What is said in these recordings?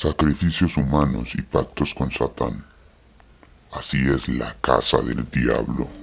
sacrificios humanos y pactos con Satán. Así es la casa del diablo.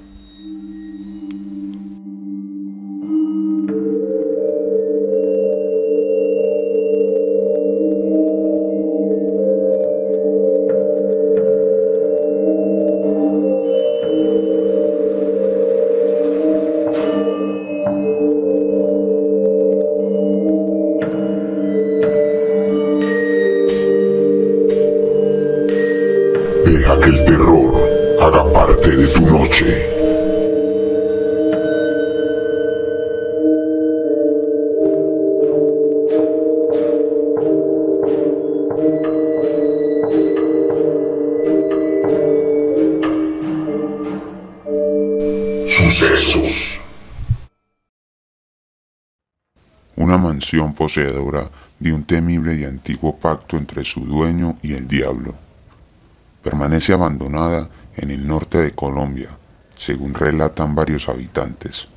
Parte de tu noche. Sucesos. Una mansión poseedora de un temible y antiguo pacto entre su dueño y el diablo permanece abandonada en el norte de Colombia, según relatan varios habitantes.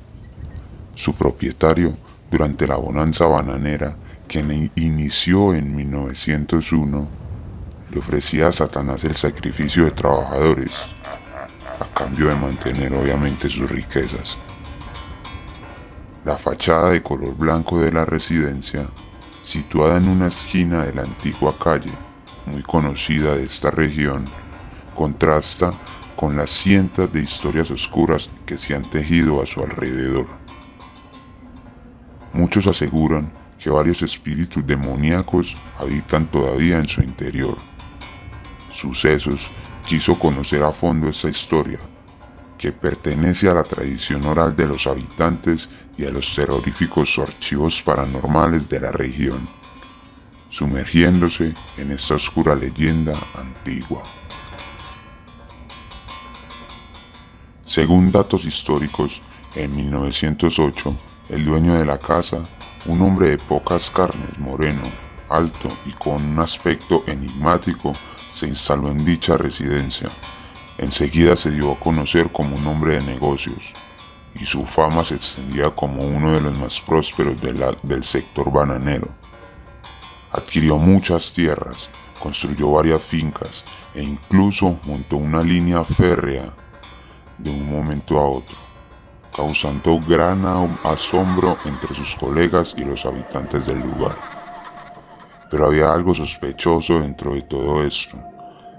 Su propietario, durante la bonanza bananera que inició en 1901, le ofrecía a Satanás el sacrificio de trabajadores, a cambio de mantener obviamente sus riquezas. La fachada de color blanco de la residencia, situada en una esquina de la antigua calle, muy conocida de esta región, contrasta con las cientos de historias oscuras que se han tejido a su alrededor. Muchos aseguran que varios espíritus demoníacos habitan todavía en su interior. Sucesos quiso conocer a fondo esta historia, que pertenece a la tradición oral de los habitantes y a los terroríficos archivos paranormales de la región, sumergiéndose en esta oscura leyenda antigua. Según datos históricos, en 1908, el dueño de la casa, un hombre de pocas carnes, moreno, alto y con un aspecto enigmático, se instaló en dicha residencia. Enseguida se dio a conocer como un hombre de negocios, y su fama se extendía como uno de los más prósperos del sector bananero. Adquirió muchas tierras, construyó varias fincas e incluso montó una línea férrea de un momento a otro, causando gran asombro entre sus colegas y los habitantes del lugar. Pero había algo sospechoso dentro de todo esto,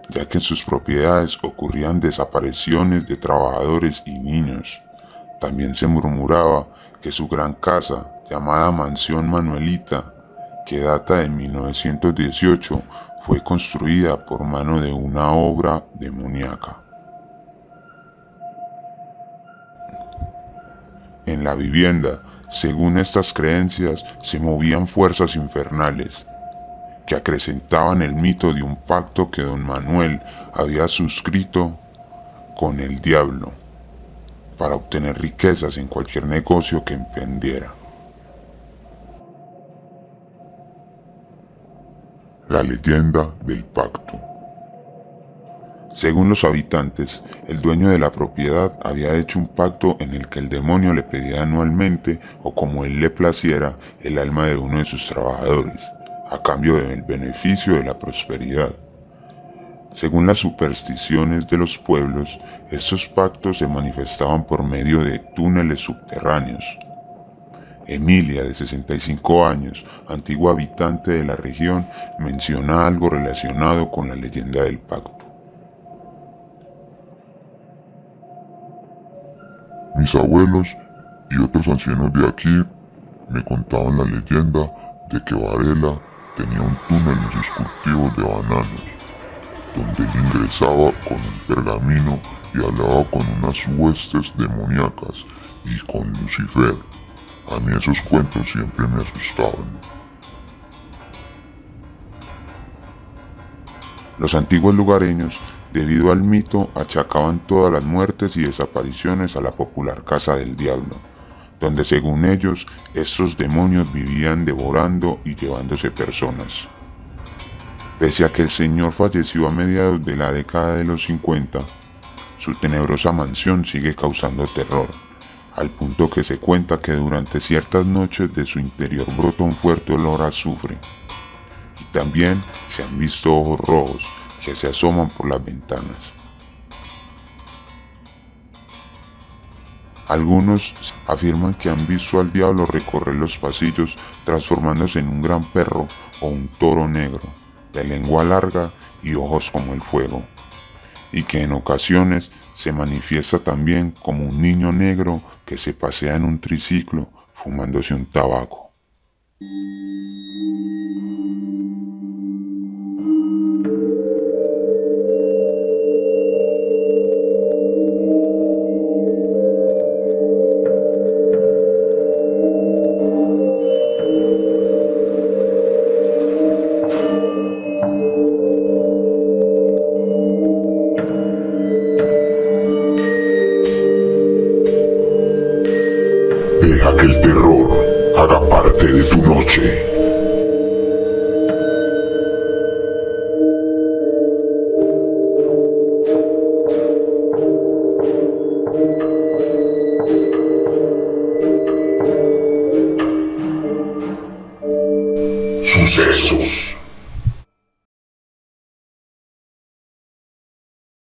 ya que en sus propiedades ocurrían desapariciones de trabajadores y niños. También se murmuraba que su gran casa, llamada Mansión Manuelita, que data de 1918, fue construida por mano de una obra demoníaca. La vivienda, según estas creencias, se movían fuerzas infernales que acrecentaban el mito de un pacto que don Manuel había suscrito con el diablo para obtener riquezas en cualquier negocio que emprendiera. La leyenda del pacto. Según los habitantes, el dueño de la propiedad había hecho un pacto en el que el demonio le pedía anualmente o como él le placiera el alma de uno de sus trabajadores, a cambio del beneficio de la prosperidad. Según las supersticiones de los pueblos, estos pactos se manifestaban por medio de túneles subterráneos. Emilia, de 65 años, antigua habitante de la región, menciona algo relacionado con la leyenda del pacto. Mis abuelos y otros ancianos de aquí me contaban la leyenda de que Varela tenía un túnel en sus cultivos de bananos, donde ingresaba con un pergamino y hablaba con unas huestes demoníacas y con Lucifer. A mí esos cuentos siempre me asustaban. Los antiguos lugareños Debido al mito, achacaban todas las muertes y desapariciones a la popular casa del diablo, donde según ellos, estos demonios vivían devorando y llevándose personas. Pese a que el señor falleció a mediados de la década de los 50, su tenebrosa mansión sigue causando terror, al punto que se cuenta que durante ciertas noches de su interior brota un fuerte olor a azufre también se han visto ojos rojos que se asoman por las ventanas. Algunos afirman que han visto al diablo recorrer los pasillos transformándose en un gran perro o un toro negro, de lengua larga y ojos como el fuego, y que en ocasiones se manifiesta también como un niño negro que se pasea en un triciclo fumándose un tabaco. Haga parte de tu noche. Sucesos.